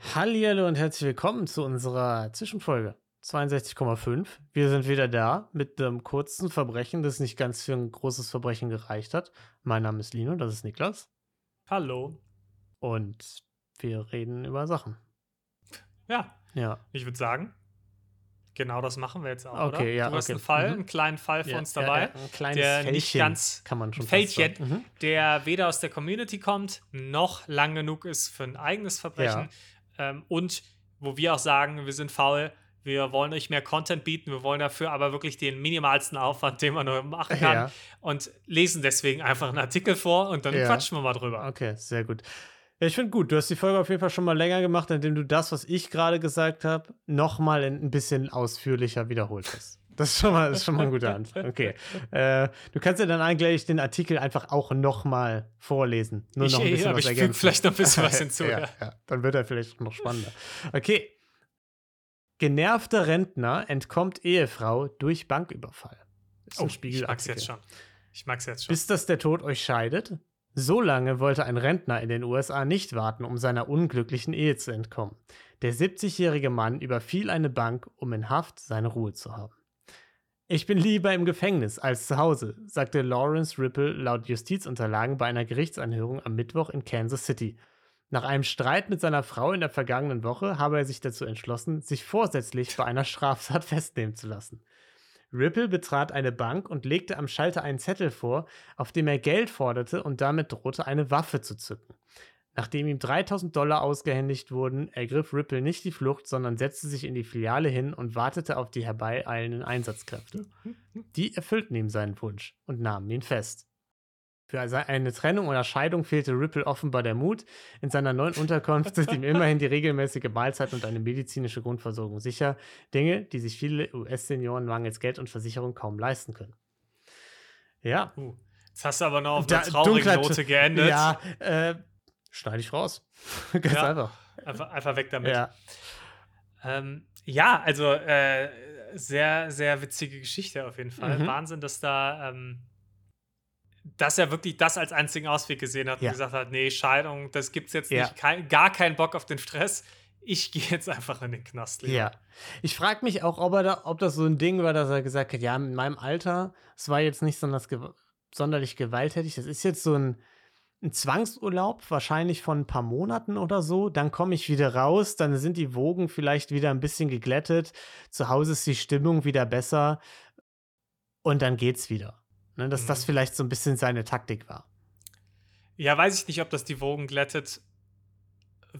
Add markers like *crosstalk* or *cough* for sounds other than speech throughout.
Hallihallo und herzlich willkommen zu unserer Zwischenfolge 62,5. Wir sind wieder da mit einem kurzen Verbrechen, das nicht ganz für ein großes Verbrechen gereicht hat. Mein Name ist Lino, das ist Niklas. Hallo. Und wir reden über Sachen. Ja, Ja. ich würde sagen, genau das machen wir jetzt auch, Okay, oder? ja, Du hast okay. einen Fall, Mhm. einen kleinen Fall für ja, uns ja, dabei, ja, ein kleines der Fältchen, nicht ganz kann man schon. Fältchen, Mhm. der weder aus der Community kommt, noch lang genug ist für ein eigenes Verbrechen. Ähm, und wo wir auch sagen, wir sind faul, wir wollen euch mehr Content bieten, wir wollen dafür aber wirklich den minimalsten Aufwand, den man nur machen *laughs* kann. Ja. Und lesen deswegen einfach einen Artikel vor und dann Ja. quatschen wir mal drüber. Okay, sehr gut. Ja, ich finde gut, du hast die Folge auf jeden Fall schon mal länger gemacht, indem du das, was ich gerade gesagt habe, nochmal ein bisschen ausführlicher wiederholt hast. Das ist schon mal, ist schon mal ein guter Anfang. *laughs* Okay. Äh, du kannst ja dann eigentlich den Artikel einfach auch nochmal vorlesen. Nur Ich- noch ein bisschen aber was ich ergänzen. vielleicht noch ein bisschen was *laughs* hinzu, ja, ja. ja, dann wird er vielleicht noch spannender. Okay. Genervter Rentner entkommt Ehefrau durch Banküberfall. Ist Oh, ich mag's jetzt schon. Ich mag's jetzt schon. Bis dass der Tod euch scheidet? So lange wollte ein Rentner in den USA nicht warten, um seiner unglücklichen Ehe zu entkommen. Der 70-jährige Mann überfiel eine Bank, um in Haft seine Ruhe zu haben. Ich bin lieber im Gefängnis als zu Hause, sagte Lawrence Ripple laut Justizunterlagen bei einer Gerichtsanhörung am Mittwoch in Kansas City. Nach einem Streit mit seiner Frau in der vergangenen Woche habe er sich dazu entschlossen, sich vorsätzlich bei einer Straftat festnehmen zu lassen. Ripple betrat eine Bank und legte am Schalter einen Zettel vor, auf dem er Geld forderte und damit drohte, eine Waffe zu zücken. Nachdem ihm 3000 Dollar ausgehändigt wurden, ergriff Ripple nicht die Flucht, sondern setzte sich in die Filiale hin und wartete auf die herbeieilenden Einsatzkräfte. Die erfüllten ihm seinen Wunsch und nahmen ihn fest. Für eine Trennung oder Scheidung fehlte Ripple offenbar der Mut. In seiner neuen Unterkunft sind ihm immerhin die regelmäßige Mahlzeit und eine medizinische Grundversorgung sicher. Dinge, die sich viele US-Senioren mangels Geld und Versicherung kaum leisten können. Ja. Uh, jetzt hast du aber noch auf einer traurigen Note geendet. Ja, äh, schneide ich raus. *laughs* Ganz Ja. einfach. Einfach, einfach weg damit. Ja. Ähm, ja, also äh, sehr, sehr witzige Geschichte auf jeden Fall. Mhm. Wahnsinn, dass da, ähm, dass er wirklich das als einzigen Ausweg gesehen hat Ja. und gesagt hat, nee, Scheidung, das gibt's jetzt nicht, kein, gar keinen Bock auf den Stress. Ich *laughs* gehe jetzt einfach in den Knast. lieber. Ja. Ich frage mich auch, ob, er da, ob das so ein Ding war, dass er gesagt hat, ja, in meinem Alter, es war jetzt nicht sonderlich gewalttätig. Das ist jetzt so ein, ein Zwangsurlaub, wahrscheinlich von ein paar Monaten oder so. Dann komme ich wieder raus, dann sind die Wogen vielleicht wieder ein bisschen geglättet. Zu Hause ist die Stimmung wieder besser. Und dann geht's wieder. Ne, dass das Mhm. vielleicht so ein bisschen seine Taktik war. ja, weiß ich nicht, ob das die Wogen glättet,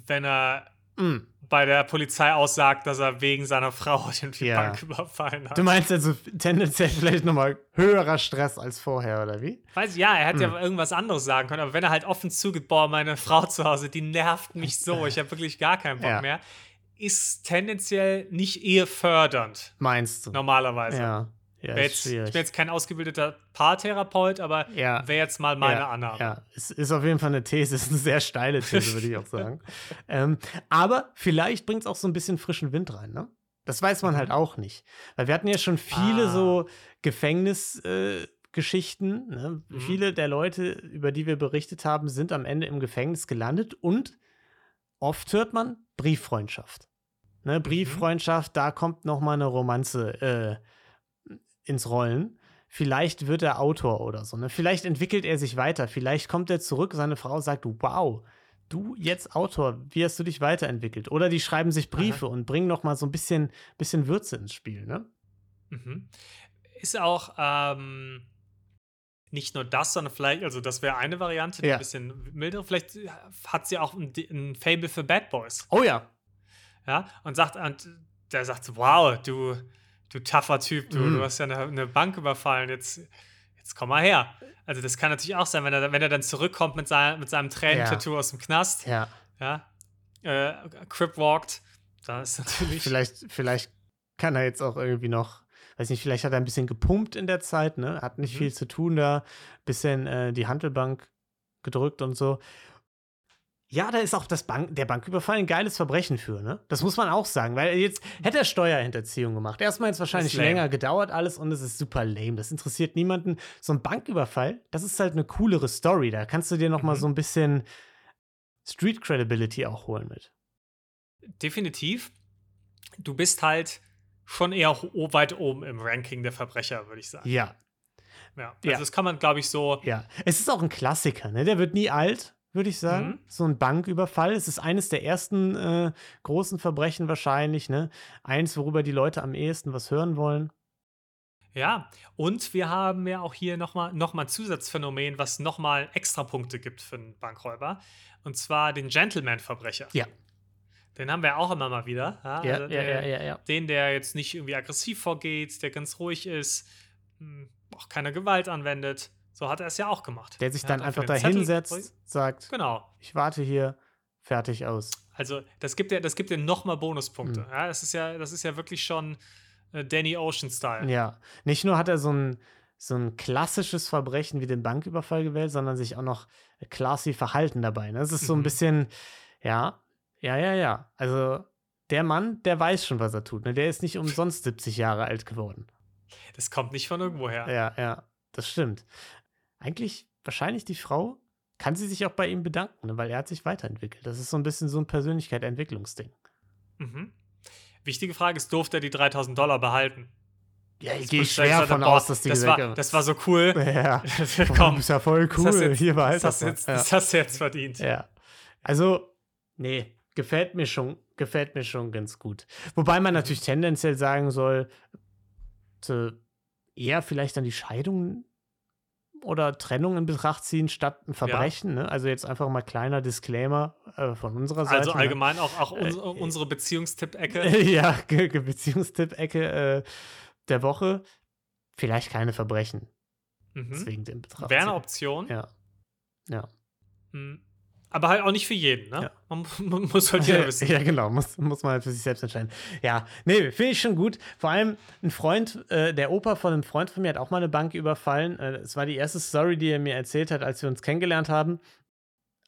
wenn er Mm. bei der Polizei aussagt, dass er wegen seiner Frau *laughs* den Ja. Bank überfallen hat. Du meinst also tendenziell vielleicht nochmal höherer Stress als vorher, oder wie? Weiß, ja, er hätte Hm. ja irgendwas anderes sagen können, aber wenn er halt offen zugibt, boah, meine Frau zu Hause, die nervt mich so, ich habe wirklich gar keinen Bock Ja. mehr, ist tendenziell nicht ehefördernd, Meinst du? normalerweise. Ja. Ja, Wär ist jetzt, ich bin jetzt kein ausgebildeter Paartherapeut, aber Ja. wäre jetzt mal meine ja, Annahme. Ja, es ist auf jeden Fall eine These, *laughs* es ist eine sehr steile These, würde ich auch sagen. *laughs* ähm, aber vielleicht bringt es auch so ein bisschen frischen Wind rein, ne? Das weiß man halt auch nicht. Weil wir hatten ja schon viele Ah. so Gefängnisgeschichten. Äh, ne? Mhm. Viele der Leute, über die wir berichtet haben, sind am Ende im Gefängnis gelandet und oft hört man Brieffreundschaft. Mhm. Ne? Brieffreundschaft, da kommt noch mal eine Romanze äh, ins Rollen. Vielleicht wird er Autor oder so. Ne? Vielleicht entwickelt er sich weiter. Vielleicht kommt er zurück, seine Frau sagt, wow, du jetzt Autor, wie hast du dich weiterentwickelt? Oder die schreiben sich Briefe und bringen noch mal so ein bisschen, bisschen Würze ins Spiel. Ne? Mhm. Ist auch ähm, nicht nur das, sondern vielleicht, also das wäre eine Variante, die Ja. ein bisschen milder, vielleicht hat sie auch ein, ein Fable für Bad Boys. Oh ja. ja, und sagt, und der sagt, so, wow, du, du tougher Typ, du, Mhm. du hast ja eine, eine Bank überfallen, jetzt, jetzt komm mal her. Also das kann natürlich auch sein, wenn er, wenn er dann zurückkommt mit, sein, mit seinem Tränentattoo aus dem Knast, Ja. ja, äh, Crip walked, da ist natürlich, Vielleicht, vielleicht kann er jetzt auch irgendwie noch, weiß nicht, vielleicht hat er ein bisschen gepumpt in der Zeit, ne? Hat nicht Mhm. viel zu tun da, bisschen äh, die Handelbank gedrückt und so. Ja, da ist auch das Bank, der Banküberfall ein geiles Verbrechen für, ne? Das muss man auch sagen, weil jetzt hätte er Steuerhinterziehung gemacht. Erstmal jetzt wahrscheinlich länger gedauert alles und es ist super lame. Das interessiert niemanden. So ein Banküberfall, das ist halt eine coolere Story. Da kannst du dir noch mal Mhm. so ein bisschen Street Credibility auch holen mit. definitiv. Du bist halt schon eher weit oben im Ranking der Verbrecher, würde ich sagen. Ja. Ja, also ja. das kann man, glaube ich, so. Ja, es ist auch ein Klassiker, ne? Der wird nie alt, würde ich sagen. Mhm. So ein Banküberfall. Es ist eines der ersten äh, großen Verbrechen wahrscheinlich, ne? Eins, worüber die Leute am ehesten was hören wollen. Ja, und wir haben ja auch hier nochmal noch mal ein Zusatzphänomen, was nochmal extra Punkte gibt für einen Bankräuber. Und zwar den Gentleman-Verbrecher. Ja. Den haben wir auch immer mal wieder. Ja, ja, also der, ja, ja, Den, der jetzt nicht irgendwie aggressiv vorgeht, der ganz ruhig ist, hm, auch keine Gewalt anwendet. So hat er es ja auch gemacht. Der sich dann einfach da hinsetzt, sagt: Genau. Ich warte hier, fertig aus. Also, das gibt ja, das gibt ja nochmal Bonuspunkte. Mhm. Ja, das ist ja, das ist ja wirklich schon äh, Danny Ocean-Style. Ja. Nicht nur hat er so ein, so ein klassisches Verbrechen wie den Banküberfall gewählt, sondern sich auch noch classy verhalten dabei. Ne? Das ist so ein mhm. bisschen, ja, ja, ja, ja. Also der Mann, der weiß schon, was er tut. Ne? Der ist nicht umsonst 70 Jahre alt geworden. Das kommt nicht von irgendwoher. Ja, ja, das stimmt. Eigentlich, wahrscheinlich die Frau, kann sie sich auch bei ihm bedanken, ne? weil er hat sich weiterentwickelt. Das ist so ein bisschen so ein Persönlichkeit-Entwicklungsding. Mhm. Wichtige Frage ist, durfte er die 3000 Dollar behalten? Ja, ich gehe schwer davon aus, dass die das war, das war so cool. *laughs* Ja, *laughs* komm, ist ja voll cool. Das jetzt, Hier war das, hast jetzt, ja. das hast du jetzt verdient. Ja. Also, nee, gefällt mir schon, gefällt mir schon ganz gut. Wobei man natürlich tendenziell sagen soll, eher vielleicht dann die Scheidung oder Trennung in Betracht ziehen statt ein Verbrechen. Ja. Ne? Also jetzt einfach mal kleiner Disclaimer äh, von unserer Seite. Also allgemein ne? auch, auch uns, äh, unsere Beziehungstipp-Ecke. *laughs* ja, Beziehungstipp-Ecke äh, der Woche. Vielleicht keine Verbrechen. Mhm. Deswegen den Betracht. Wäre eine Option. Ja. Ja. Mhm. Aber halt auch nicht für jeden, ne? Ja. Man, *laughs* man, muss halt jeder wissen. Ja, genau, muss, muss man halt für sich selbst entscheiden. Ja, nee, finde ich schon gut. Vor allem ein Freund, äh, der Opa von einem Freund von mir hat auch mal eine Bank überfallen. Äh, es äh, war die erste Story, die er mir erzählt hat, als wir uns kennengelernt haben.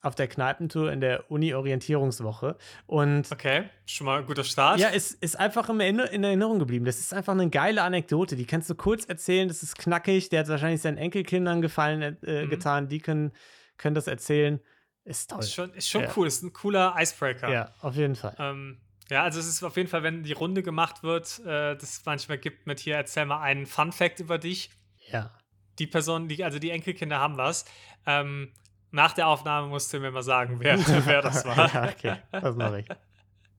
Auf der Kneipentour in der Uni-Orientierungswoche. Und okay, schon mal ein guter Start. Ja, es ist einfach in Erinnerung geblieben. Das ist einfach eine geile Anekdote. Die kannst du kurz erzählen. Das ist knackig. Der hat wahrscheinlich seinen Enkelkindern gefallen äh, mhm. getan. Die können, können das erzählen. Ist toll. Ist schon, ist schon ja. cool, ist ein cooler Icebreaker. Ja, auf jeden Fall. Ähm, ja, also es ist auf jeden Fall, wenn die Runde gemacht wird, äh, das manchmal gibt mit hier, erzähl mal einen Fun Fact über dich. Ja. Die Person, die, also die Enkelkinder haben was. Ähm, nach der Aufnahme musst du mir mal sagen, wer, *laughs* wer das *laughs* war. ja, okay, das mache ich.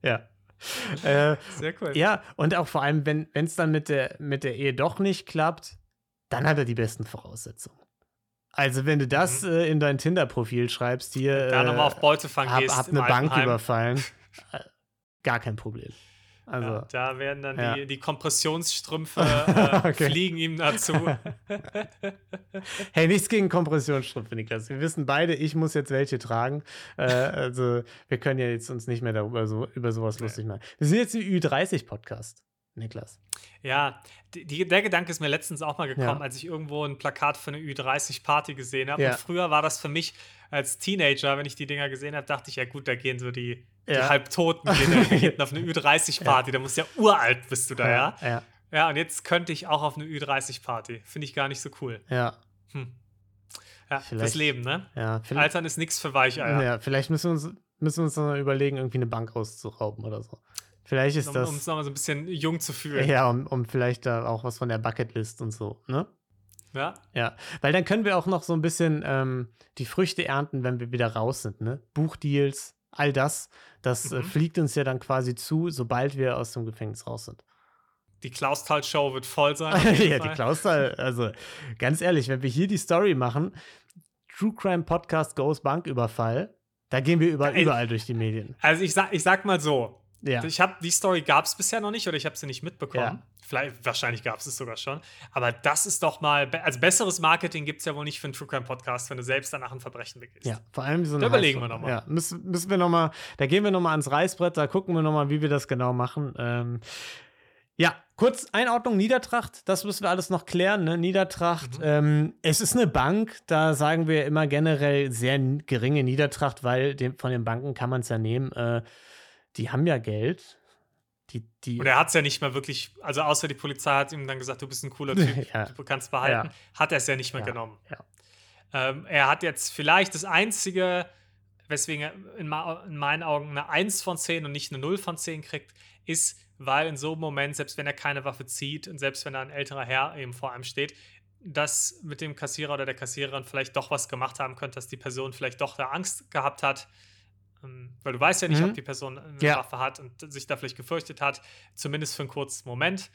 Ja. *laughs* Äh, Sehr cool. Ja, und auch vor allem, wenn es dann mit der, mit der Ehe doch nicht klappt, dann hat er die besten Voraussetzungen. Also, wenn du das mhm. äh, in dein Tinder-Profil schreibst, hier. Da äh, nochmal auf Beutefang hab, gehst. Hab eine Bank überfallen. *laughs* Äh, gar kein Problem. Also, ja, da werden dann ja. die, die Kompressionsstrümpfe *laughs* äh, okay. fliegen ihm dazu. hey, nichts gegen Kompressionsstrümpfe, Niklas. Wir wissen beide, ich muss jetzt welche tragen. Äh, *laughs* also, wir können ja jetzt uns nicht mehr darüber so, über sowas okay. lustig machen. Wir sind jetzt die Ü30-Podcast. Niklas. Ja, die, der Gedanke ist mir letztens auch mal gekommen, ja. als ich irgendwo ein Plakat für eine Ü30-Party gesehen habe. Ja. Und früher war das für mich als Teenager, wenn ich die Dinger gesehen habe, dachte ich, ja gut, da gehen so die, ja. die Halbtoten gehen *laughs* auf eine Ü30-Party. Da musst du ja uralt bist du da, ja? Ja, ja und jetzt könnte ich auch auf eine Ü30-Party. Finde ich gar nicht so cool. Ja. Hm. Ja, vielleicht, das Leben, ne? Ja, Altern ist nichts für Weicheier. Ja, vielleicht müssen wir uns, müssen wir uns noch überlegen, irgendwie eine Bank auszurauben oder so. Vielleicht ist um, das. Um es nochmal so ein bisschen jung zu fühlen. Ja, um, um vielleicht da auch was von der Bucketlist und so, ne? Ja. Ja, weil dann können wir auch noch so ein bisschen ähm, die Früchte ernten, wenn wir wieder raus sind, ne? Buchdeals, all das, das äh, mhm. äh, fliegt uns ja dann quasi zu, sobald wir aus dem Gefängnis raus sind. Die Klausthal-Show wird voll sein. *laughs* ja, die Klausthal, also ganz ehrlich, wenn wir hier die Story machen, True Crime Podcast Goes Banküberfall, da gehen wir überall, überall durch die Medien. Also ich sag, ich sag mal so, ja. Ich habe die Story gab es bisher noch nicht oder ich habe sie nicht mitbekommen. Ja. Vielleicht, wahrscheinlich gab es es sogar schon. Aber das ist doch mal, also besseres Marketing gibt es ja wohl nicht für einen True Crime Podcast, wenn du selbst danach ein Verbrechen begehst. Ja, vor allem so eine. Da überlegen wir nochmal. Ja, müssen, müssen wir nochmal, da gehen wir nochmal ans Reißbrett, da gucken wir nochmal, wie wir das genau machen. Ähm, ja, kurz Einordnung Niedertracht, das müssen wir alles noch klären. Ne? Niedertracht, mhm. ähm, es ist eine Bank, da sagen wir immer generell sehr geringe Niedertracht, weil dem, von den Banken kann man es ja nehmen. Äh, die haben ja Geld. Die, die und er hat es ja nicht mehr wirklich, also außer die Polizei hat ihm dann gesagt, du bist ein cooler Typ, *laughs* ja. du kannst behalten, ja. hat er es ja nicht mehr ja. genommen. Ähm, er hat jetzt vielleicht das einzige weswegen er in, in, meinen Augen eine 1 von 10 und nicht eine 0 von 10 kriegt, ist, weil in so einem Moment, selbst wenn er keine Waffe zieht und selbst wenn da ein älterer Herr eben vor einem steht, dass mit dem Kassierer oder der Kassiererin vielleicht doch was gemacht haben könnte, dass die Person vielleicht doch da Angst gehabt hat. Ähm, weil du weißt ja nicht, mhm. ob die Person eine ja. Waffe hat und sich da vielleicht gefürchtet hat, zumindest für einen kurzen Moment.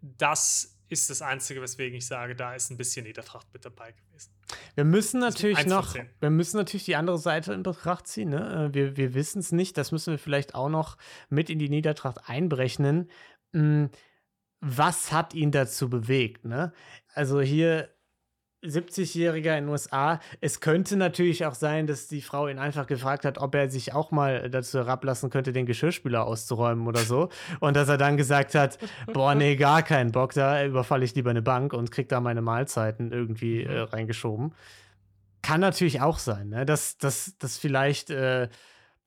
Das ist das Einzige, weswegen ich sage, da ist ein bisschen Niedertracht mit dabei gewesen. Wir müssen natürlich noch, wir müssen natürlich die andere Seite in Betracht ziehen. Ne? Äh, wir, wir wissen es nicht, das müssen wir vielleicht auch noch mit in die Niedertracht einberechnen. Hm, was hat ihn dazu bewegt? Ne? Also hier 70-Jähriger in den USA. Es könnte natürlich auch sein, dass die Frau ihn einfach gefragt hat, ob er sich auch mal dazu herablassen könnte, den Geschirrspüler auszuräumen oder so. Und dass er dann gesagt hat, boah, nee, gar keinen Bock, da überfalle ich lieber eine Bank und krieg da meine Mahlzeiten irgendwie äh, mhm. reingeschoben. Kann natürlich auch sein, ne? dass, dass, dass vielleicht äh,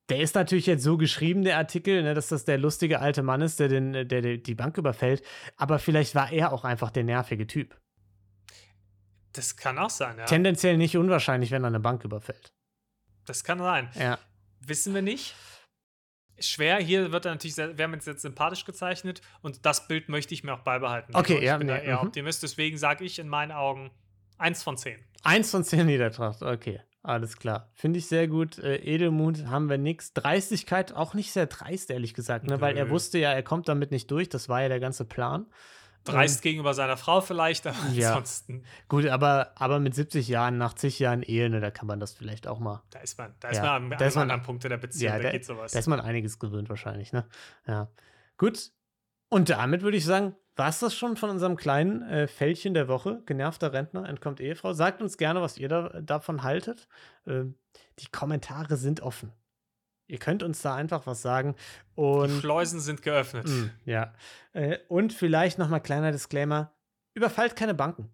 der ist natürlich jetzt so geschrieben, der Artikel, ne, dass das der lustige alte Mann ist, der, den, der, der die Bank überfällt. Aber vielleicht war er auch einfach der nervige Typ. Das kann auch sein, ja. Tendenziell nicht unwahrscheinlich, wenn er eine Bank überfällt. Das kann sein. Ja. Wissen wir nicht. Schwer, hier wird er natürlich, sehr, wir haben jetzt, jetzt sympathisch gezeichnet und das Bild möchte ich mir auch beibehalten. Okay, ich ja. Ich bin nee, da eher mhm. Optimist, deswegen sage ich in meinen Augen 1 von 10. 1 von 10 Niedertracht, okay. Alles klar. Finde ich sehr gut. Äh, Edelmut haben wir nichts. Dreistigkeit auch nicht sehr dreist, ehrlich gesagt, ne? weil er wusste ja, er kommt damit nicht durch. Das war ja der ganze Plan. Dreist ähm, gegenüber seiner Frau vielleicht, aber ja. ansonsten. Gut, aber, aber mit 70 Jahren, nach zig Jahren Ehe, ne, da kann man das vielleicht auch mal. Da ist man, da ist ja. man am, da ist man, anderen Punkt der Beziehung, ja, da, da geht sowas. Da ist man einiges gewöhnt wahrscheinlich, ne? Ja. Gut. Und damit würde ich sagen, war es das schon von unserem kleinen äh, Fältchen der Woche? Genervter Rentner entkommt Ehefrau. Sagt uns gerne, was ihr da, davon haltet. Äh, die Kommentare sind offen. Ihr könnt uns da einfach was sagen. Und, die Schleusen sind geöffnet. Mh, ja. Äh, und vielleicht nochmal kleiner Disclaimer: Überfallt keine Banken.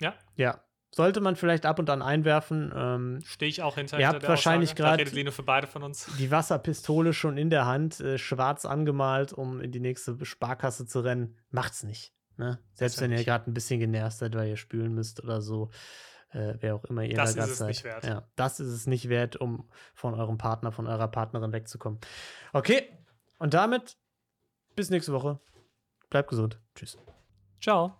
Ja. Ja. Sollte man vielleicht ab und an einwerfen. Ähm, Stehe ich auch hinter. Ihr habt wahrscheinlich gerade für beide von uns. Die Wasserpistole schon in der Hand, äh, schwarz angemalt, um in die nächste Sparkasse zu rennen. Macht's nicht. Ne? Selbst wenn ihr gerade ein bisschen genervt seid, weil ihr spülen müsst oder so äh, wer auch immer ihr das da gerade seid. Nicht wert. Ja, das ist es nicht wert, um von eurem Partner, von eurer Partnerin wegzukommen. Okay, und damit bis nächste Woche. Bleibt gesund. Tschüss. Ciao.